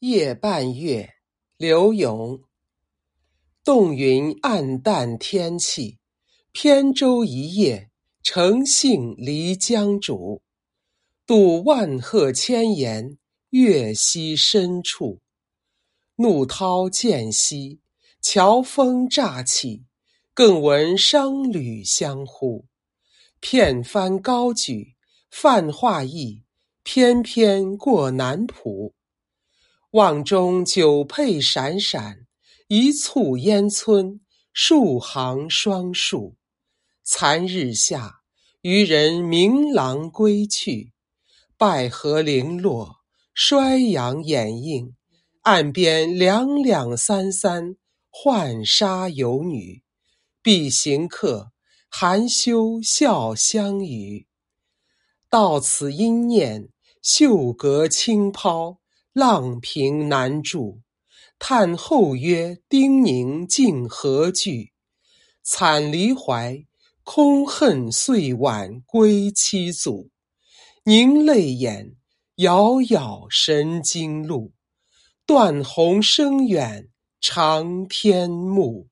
夜半月，刘永。洞云暗淡天气，扁舟一叶，乘兴离江渚。渡万壑千岩，越溪深处。怒涛渐息，乔风乍起，更闻商旅相呼。片帆高举，泛画意，翩翩过南浦。望中酒佩闪闪，一簇烟村，数行双树。残日下，渔人鸣郎归去。败荷零落，衰阳掩映。岸边两两三三，浣纱游女。必行客，含羞笑相与。到此因念，袖阁轻抛。浪平难住，叹后曰：“丁宁竟何惧？惨离怀，空恨岁晚归期阻。凝泪眼，杳杳神经路。断鸿声远，长天暮。”